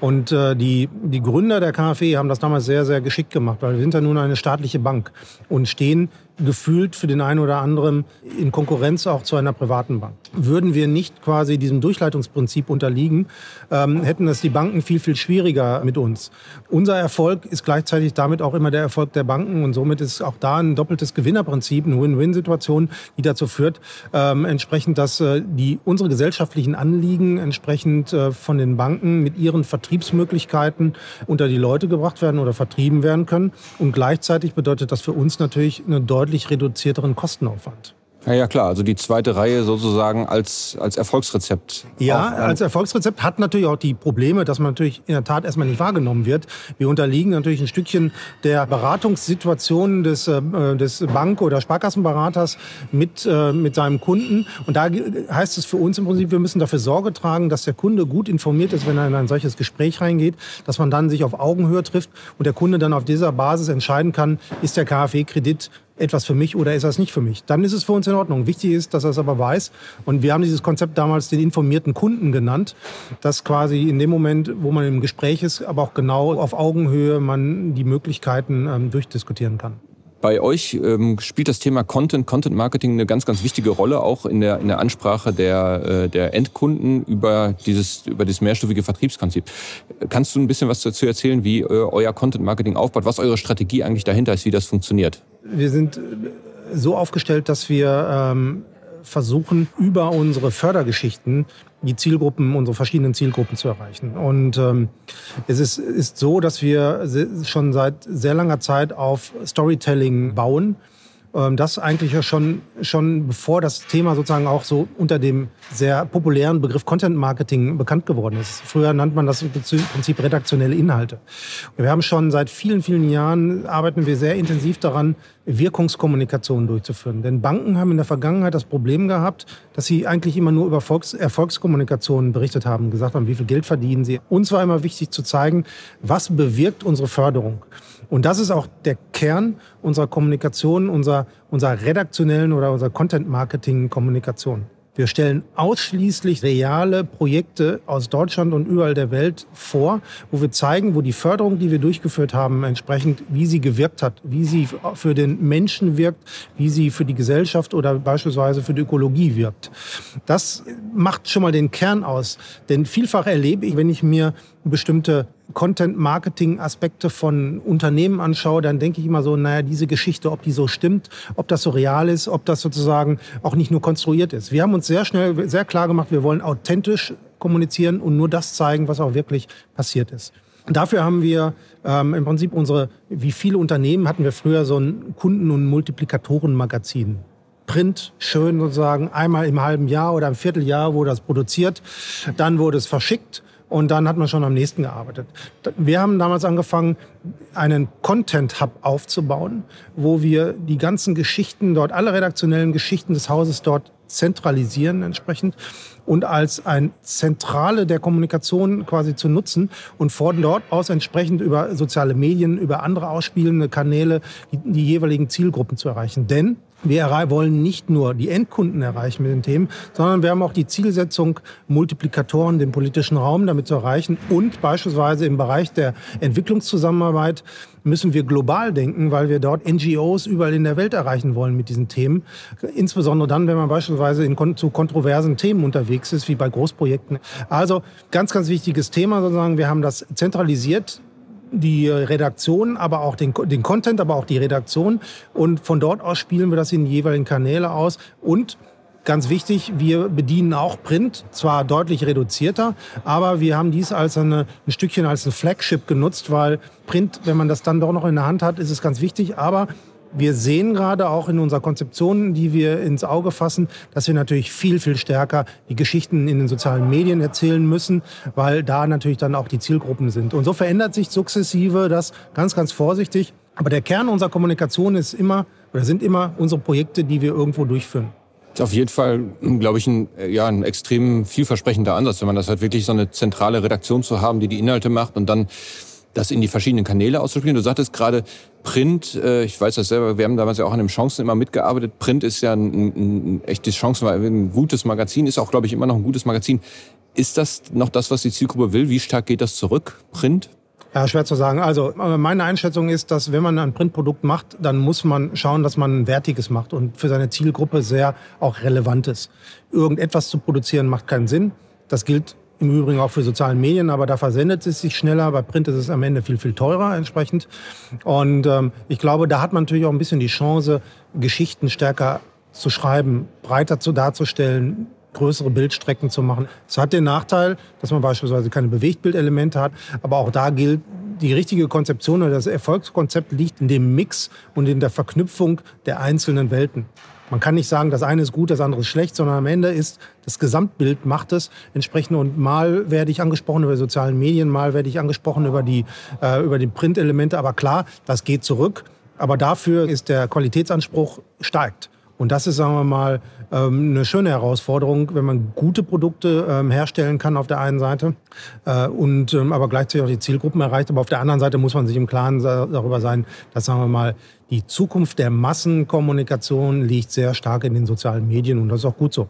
[SPEAKER 5] Und äh, die, die Gründer der KfW haben das damals sehr, sehr geschickt gemacht, weil wir sind ja nun eine staatliche Bank und stehen gefühlt für den einen oder anderen in Konkurrenz auch zu einer privaten Bank. Würden wir nicht quasi diesem Durchleitungsprinzip unterliegen, ähm, hätten das die Banken viel, viel schwieriger mit uns. Unser Erfolg ist gleichzeitig damit auch immer der Erfolg der Banken und somit ist auch da ein doppeltes Gewinnerprinzip, eine Win-Win-Situation, die dazu führt, ähm, entsprechend, dass äh, die, unsere gesellschaftlichen Anliegen entsprechend äh, von den Banken mit ihren Vertriebsmöglichkeiten unter die Leute gebracht werden oder vertrieben werden können. Und gleichzeitig bedeutet das für uns natürlich eine deutliche deutlich reduzierteren Kostenaufwand.
[SPEAKER 3] Ja, ja, klar. Also die zweite Reihe sozusagen als, als Erfolgsrezept.
[SPEAKER 5] Ja, auch, als Erfolgsrezept hat natürlich auch die Probleme, dass man natürlich in der Tat erstmal nicht wahrgenommen wird. Wir unterliegen natürlich ein Stückchen der Beratungssituation des, äh, des Bank- oder Sparkassenberaters mit, äh, mit seinem Kunden. Und da heißt es für uns im Prinzip, wir müssen dafür Sorge tragen, dass der Kunde gut informiert ist, wenn er in ein solches Gespräch reingeht, dass man dann sich auf Augenhöhe trifft und der Kunde dann auf dieser Basis entscheiden kann, ist der KfW-Kredit etwas für mich oder ist das nicht für mich? Dann ist es für uns in Ordnung. Wichtig ist, dass er es aber weiß. Und wir haben dieses Konzept damals den informierten Kunden genannt, dass quasi in dem Moment, wo man im Gespräch ist, aber auch genau auf Augenhöhe man die Möglichkeiten ähm, durchdiskutieren kann.
[SPEAKER 3] Bei euch ähm, spielt das Thema Content, Content Marketing eine ganz, ganz wichtige Rolle, auch in der, in der Ansprache der, äh, der Endkunden über dieses, über dieses mehrstufige Vertriebsprinzip. Kannst du ein bisschen was dazu erzählen, wie äh, euer Content Marketing aufbaut, was eure Strategie eigentlich dahinter ist, wie das funktioniert?
[SPEAKER 5] Wir sind so aufgestellt, dass wir ähm, versuchen, über unsere Fördergeschichten die Zielgruppen, unsere verschiedenen Zielgruppen zu erreichen. Und ähm, es ist, ist so, dass wir schon seit sehr langer Zeit auf Storytelling bauen. Ähm, das eigentlich ja schon, schon bevor das Thema sozusagen auch so unter dem sehr populären Begriff Content Marketing bekannt geworden ist. Früher nannte man das im Prinzip redaktionelle Inhalte. Wir haben schon seit vielen, vielen Jahren arbeiten wir sehr intensiv daran, Wirkungskommunikation durchzuführen. Denn Banken haben in der Vergangenheit das Problem gehabt, dass sie eigentlich immer nur über Volks Erfolgskommunikation berichtet haben, gesagt haben, wie viel Geld verdienen sie. Uns war immer wichtig zu zeigen, was bewirkt unsere Förderung. Und das ist auch der Kern unserer Kommunikation, unserer, unserer redaktionellen oder unserer Content-Marketing-Kommunikation. Wir stellen ausschließlich reale Projekte aus Deutschland und überall der Welt vor, wo wir zeigen, wo die Förderung, die wir durchgeführt haben, entsprechend, wie sie gewirkt hat, wie sie für den Menschen wirkt, wie sie für die Gesellschaft oder beispielsweise für die Ökologie wirkt. Das macht schon mal den Kern aus. Denn vielfach erlebe ich, wenn ich mir bestimmte Content-Marketing-Aspekte von Unternehmen anschaue, dann denke ich immer so, naja, diese Geschichte, ob die so stimmt, ob das so real ist, ob das sozusagen auch nicht nur konstruiert ist. Wir haben uns sehr schnell, sehr klar gemacht, wir wollen authentisch kommunizieren und nur das zeigen, was auch wirklich passiert ist. Dafür haben wir ähm, im Prinzip unsere, wie viele Unternehmen hatten wir früher so ein Kunden- und Multiplikatoren-Magazin. Print, schön sozusagen, einmal im halben Jahr oder im Vierteljahr wurde das produziert, dann wurde es verschickt und dann hat man schon am nächsten gearbeitet. Wir haben damals angefangen, einen Content Hub aufzubauen, wo wir die ganzen Geschichten dort, alle redaktionellen Geschichten des Hauses dort zentralisieren entsprechend und als ein Zentrale der Kommunikation quasi zu nutzen und von dort aus entsprechend über soziale Medien, über andere ausspielende Kanäle die, die jeweiligen Zielgruppen zu erreichen. Denn wir wollen nicht nur die Endkunden erreichen mit den Themen, sondern wir haben auch die Zielsetzung, Multiplikatoren den politischen Raum damit zu erreichen und beispielsweise im Bereich der Entwicklungszusammenarbeit müssen wir global denken, weil wir dort NGOs überall in der Welt erreichen wollen mit diesen Themen. Insbesondere dann, wenn man beispielsweise in, zu kontroversen Themen unterwegs ist, wie bei Großprojekten. Also ganz, ganz wichtiges Thema sozusagen. Wir haben das zentralisiert die Redaktion, aber auch den, den Content, aber auch die Redaktion. Und von dort aus spielen wir das in die jeweiligen Kanäle aus. Und ganz wichtig, wir bedienen auch Print, zwar deutlich reduzierter, aber wir haben dies als eine, ein Stückchen als ein Flagship genutzt, weil Print, wenn man das dann doch noch in der Hand hat, ist es ganz wichtig. Aber wir sehen gerade auch in unserer Konzeption, die wir ins Auge fassen, dass wir natürlich viel, viel stärker die Geschichten in den sozialen Medien erzählen müssen, weil da natürlich dann auch die Zielgruppen sind. Und so verändert sich sukzessive das ganz, ganz vorsichtig. Aber der Kern unserer Kommunikation ist immer oder sind immer unsere Projekte, die wir irgendwo durchführen.
[SPEAKER 3] Auf jeden Fall, glaube ich, ein, ja, ein extrem vielversprechender Ansatz, wenn man das halt wirklich so eine zentrale Redaktion zu haben, die die Inhalte macht und dann das in die verschiedenen Kanäle auszuspielen. Du sagtest gerade Print, äh, ich weiß das selber, wir haben damals ja auch an den Chancen immer mitgearbeitet. Print ist ja ein, ein, echtes Chancen, ein gutes Magazin, ist auch, glaube ich, immer noch ein gutes Magazin. Ist das noch das, was die Zielgruppe will? Wie stark geht das zurück, Print?
[SPEAKER 5] Ja, schwer zu sagen. Also meine Einschätzung ist, dass wenn man ein Printprodukt macht, dann muss man schauen, dass man ein wertiges macht und für seine Zielgruppe sehr auch relevantes. Irgendetwas zu produzieren macht keinen Sinn. Das gilt im Übrigen auch für sozialen Medien, aber da versendet es sich schneller. Bei Print ist es am Ende viel, viel teurer entsprechend. Und ähm, ich glaube, da hat man natürlich auch ein bisschen die Chance, Geschichten stärker zu schreiben, breiter zu darzustellen, größere Bildstrecken zu machen. Es hat den Nachteil, dass man beispielsweise keine Bewegtbildelemente hat, aber auch da gilt, die richtige Konzeption oder das Erfolgskonzept liegt in dem Mix und in der Verknüpfung der einzelnen Welten. Man kann nicht sagen, das eine ist gut, das andere ist schlecht, sondern am Ende ist das Gesamtbild macht es entsprechend. Und mal werde ich angesprochen über sozialen Medien, mal werde ich angesprochen über die, äh, über die Printelemente. Aber klar, das geht zurück. Aber dafür ist der Qualitätsanspruch steigt. Und das ist, sagen wir mal, ähm, eine schöne Herausforderung, wenn man gute Produkte ähm, herstellen kann auf der einen Seite äh, und ähm, aber gleichzeitig auch die Zielgruppen erreicht. Aber auf der anderen Seite muss man sich im Klaren darüber sein, dass, sagen wir mal, die Zukunft der Massenkommunikation liegt sehr stark in den sozialen Medien und das ist auch gut so.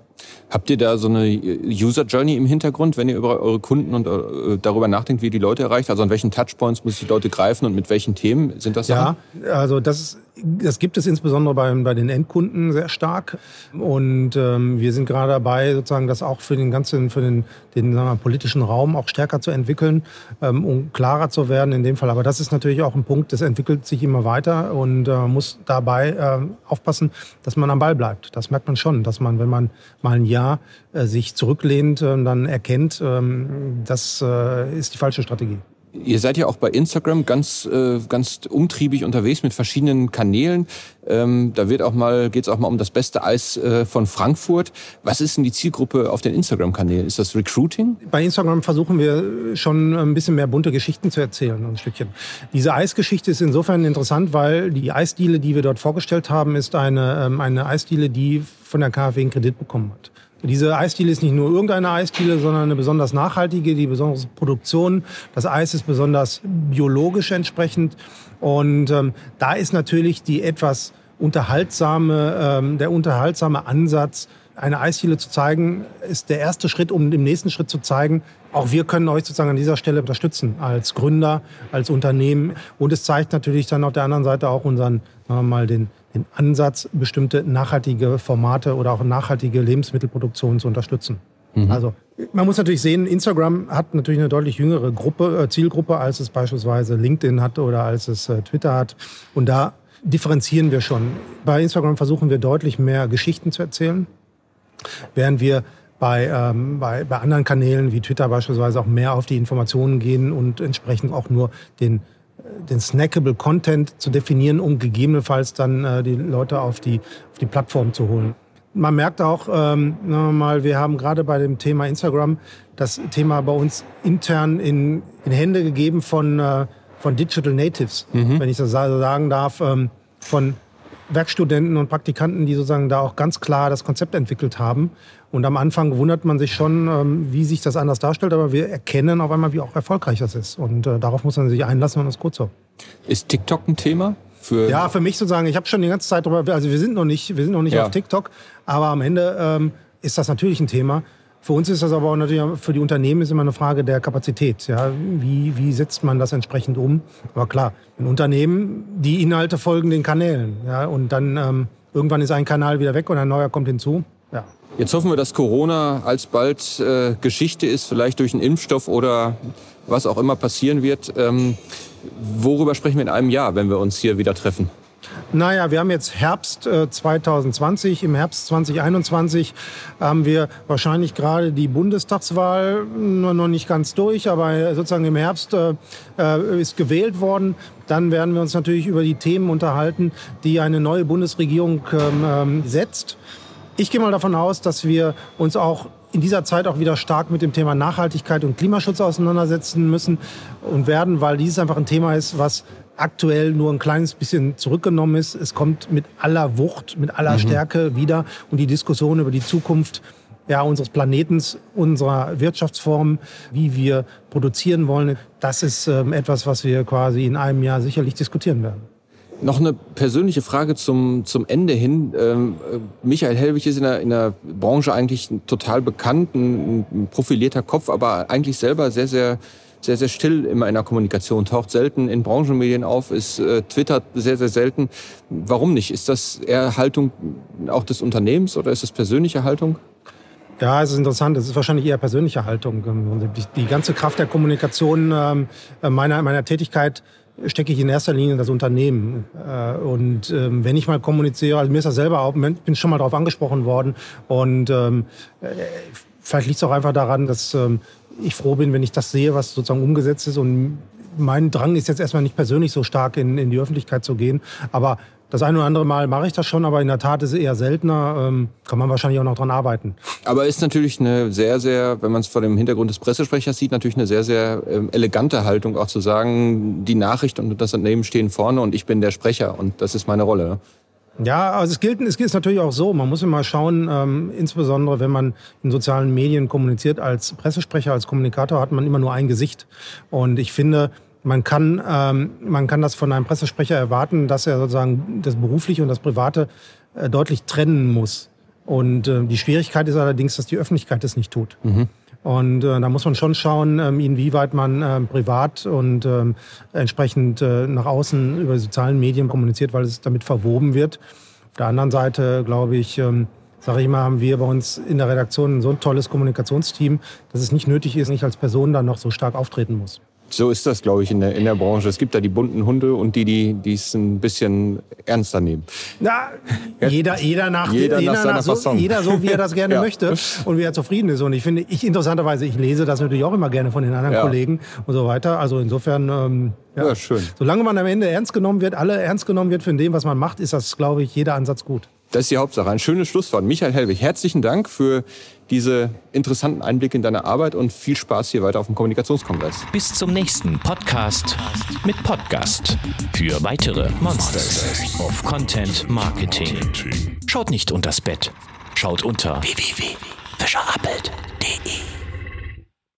[SPEAKER 3] Habt ihr da so eine User Journey im Hintergrund, wenn ihr über eure Kunden und äh, darüber nachdenkt, wie die Leute erreicht? Also an welchen Touchpoints müssen die Leute greifen und mit welchen Themen sind das
[SPEAKER 5] Sachen? Ja, also das, das gibt es insbesondere bei, bei den Endkunden sehr stark und ähm, wir sind gerade dabei, sozusagen das auch für den ganzen, für den, den sagen wir, politischen Raum auch stärker zu entwickeln, ähm, um klarer zu werden in dem Fall. Aber das ist natürlich auch ein Punkt, das entwickelt sich immer weiter und und äh, muss dabei äh, aufpassen, dass man am Ball bleibt. Das merkt man schon, dass man, wenn man mal ein Jahr äh, sich zurücklehnt, äh, dann erkennt, ähm, das äh, ist die falsche Strategie.
[SPEAKER 3] Ihr seid ja auch bei Instagram ganz, äh, ganz umtriebig unterwegs mit verschiedenen Kanälen. Ähm, da wird auch mal, geht es auch mal um das beste Eis äh, von Frankfurt. Was ist denn die Zielgruppe auf den Instagram-Kanälen? Ist das Recruiting?
[SPEAKER 5] Bei Instagram versuchen wir schon ein bisschen mehr bunte Geschichten zu erzählen, ein Stückchen. Diese Eisgeschichte ist insofern interessant, weil die Eisdiele, die wir dort vorgestellt haben, ist eine, ähm, eine Eisdiele, die von der KfW einen Kredit bekommen hat. Diese Eisdiele ist nicht nur irgendeine Eisdiele, sondern eine besonders nachhaltige, die besondere Produktion. Das Eis ist besonders biologisch entsprechend. Und ähm, da ist natürlich die etwas unterhaltsame, ähm, der unterhaltsame Ansatz, eine Eisdiele zu zeigen, ist der erste Schritt, um im nächsten Schritt zu zeigen, auch wir können euch sozusagen an dieser Stelle unterstützen als Gründer, als Unternehmen. Und es zeigt natürlich dann auf der anderen Seite auch unseren, sagen wir mal, den, den Ansatz, bestimmte nachhaltige Formate oder auch nachhaltige Lebensmittelproduktion zu unterstützen. Mhm. Also Man muss natürlich sehen, Instagram hat natürlich eine deutlich jüngere Gruppe, äh, Zielgruppe, als es beispielsweise LinkedIn hat oder als es äh, Twitter hat. Und da differenzieren wir schon. Bei Instagram versuchen wir deutlich mehr Geschichten zu erzählen, während wir bei, ähm, bei, bei anderen Kanälen wie Twitter beispielsweise auch mehr auf die Informationen gehen und entsprechend auch nur den, den snackable Content zu definieren, um gegebenenfalls dann äh, die Leute auf die, auf die Plattform zu holen. Man merkt auch, ähm, mal, wir haben gerade bei dem Thema Instagram das Thema bei uns intern in, in Hände gegeben von, äh, von Digital Natives, mhm. wenn ich das sagen darf, ähm, von Werkstudenten und Praktikanten, die sozusagen da auch ganz klar das Konzept entwickelt haben. Und am Anfang wundert man sich schon, ähm, wie sich das anders darstellt, aber wir erkennen auf einmal, wie auch erfolgreich das ist. Und äh, darauf muss man sich einlassen und das ist gut so.
[SPEAKER 3] Ist TikTok ein Thema?
[SPEAKER 5] Für ja, für mich sozusagen, ich habe schon die ganze Zeit darüber, also wir sind noch nicht, wir sind noch nicht ja. auf TikTok, aber am Ende ähm, ist das natürlich ein Thema. Für uns ist das aber auch natürlich, für die Unternehmen ist immer eine Frage der Kapazität. Ja? Wie, wie setzt man das entsprechend um? Aber klar, ein Unternehmen, die Inhalte folgen den Kanälen. Ja? Und dann ähm, irgendwann ist ein Kanal wieder weg und ein neuer kommt hinzu. Ja.
[SPEAKER 3] Jetzt hoffen wir, dass Corona alsbald äh, Geschichte ist, vielleicht durch einen Impfstoff oder was auch immer passieren wird. Ähm, worüber sprechen wir in einem Jahr, wenn wir uns hier wieder treffen?
[SPEAKER 5] Naja, wir haben jetzt Herbst äh, 2020. Im Herbst 2021 haben wir wahrscheinlich gerade die Bundestagswahl noch nicht ganz durch, aber sozusagen im Herbst äh, äh, ist gewählt worden. Dann werden wir uns natürlich über die Themen unterhalten, die eine neue Bundesregierung ähm, ähm setzt. Ich gehe mal davon aus, dass wir uns auch in dieser Zeit auch wieder stark mit dem Thema Nachhaltigkeit und Klimaschutz auseinandersetzen müssen und werden, weil dieses einfach ein Thema ist, was aktuell nur ein kleines bisschen zurückgenommen ist. Es kommt mit aller Wucht, mit aller mhm. Stärke wieder und die Diskussion über die Zukunft ja, unseres Planetens, unserer Wirtschaftsform, wie wir produzieren wollen, das ist ähm, etwas, was wir quasi in einem Jahr sicherlich diskutieren werden.
[SPEAKER 3] Noch eine persönliche Frage zum, zum Ende hin. Ähm, Michael Hellwig ist in der, in der Branche eigentlich total bekannt, ein, ein profilierter Kopf, aber eigentlich selber sehr, sehr sehr, sehr still immer in der Kommunikation, taucht selten in Branchenmedien auf, ist äh, twittert sehr, sehr selten. Warum nicht? Ist das eher Haltung auch des Unternehmens oder ist das persönliche Haltung?
[SPEAKER 5] Ja, es ist interessant. Es ist wahrscheinlich eher persönliche Haltung. Die, die ganze Kraft der Kommunikation ähm, meiner, meiner Tätigkeit stecke ich in erster Linie in das Unternehmen. Äh, und ähm, wenn ich mal kommuniziere, also mir ist das selber auch, bin schon mal darauf angesprochen worden. Und ähm, äh, vielleicht liegt es auch einfach daran, dass ähm, ich froh bin, wenn ich das sehe, was sozusagen umgesetzt ist. Und mein Drang ist jetzt erstmal nicht persönlich so stark in, in die Öffentlichkeit zu gehen. Aber das eine oder andere Mal mache ich das schon, aber in der Tat ist es eher seltener. Ähm, kann man wahrscheinlich auch noch dran arbeiten.
[SPEAKER 3] Aber ist natürlich eine sehr, sehr, wenn man es vor dem Hintergrund des Pressesprechers sieht, natürlich eine sehr, sehr ähm, elegante Haltung, auch zu sagen, die Nachricht und das Unternehmen stehen vorne und ich bin der Sprecher und das ist meine Rolle.
[SPEAKER 5] Ja, also es gilt, es gilt natürlich auch so. Man muss immer schauen, ähm, insbesondere wenn man in sozialen Medien kommuniziert als Pressesprecher, als Kommunikator, hat man immer nur ein Gesicht. Und ich finde, man kann, ähm, man kann das von einem Pressesprecher erwarten, dass er sozusagen das Berufliche und das Private äh, deutlich trennen muss. Und äh, die Schwierigkeit ist allerdings, dass die Öffentlichkeit das nicht tut. Mhm. Und äh, da muss man schon schauen, ähm, inwieweit man äh, privat und ähm, entsprechend äh, nach außen über sozialen Medien kommuniziert, weil es damit verwoben wird. Auf der anderen Seite, glaube ich, ähm, sage ich mal, haben wir bei uns in der Redaktion so ein tolles Kommunikationsteam, dass es nicht nötig ist, nicht als Person dann noch so stark auftreten muss.
[SPEAKER 3] So ist das, glaube ich, in der, in der Branche. Es gibt da die bunten Hunde und die, die es ein bisschen ernster nehmen.
[SPEAKER 5] Na, jeder, jeder nach, jeder, jeder nach, nach so, jeder so, wie er das gerne <laughs> ja. möchte und wie er zufrieden ist. Und ich finde, ich interessanterweise, ich lese das natürlich auch immer gerne von den anderen ja. Kollegen und so weiter. Also insofern, ähm, ja. ja, schön. Solange man am Ende ernst genommen wird, alle ernst genommen wird von dem, was man macht, ist das, glaube ich, jeder Ansatz gut.
[SPEAKER 3] Das ist die Hauptsache. Ein schönes Schlusswort. Michael Hellwig, herzlichen Dank für diese interessanten Einblicke in deine Arbeit und viel Spaß hier weiter auf dem Kommunikationskongress.
[SPEAKER 1] Bis zum nächsten Podcast mit Podcast für weitere Monsters of Content Marketing. Schaut nicht unters Bett, schaut unter www.fischerappelt.de.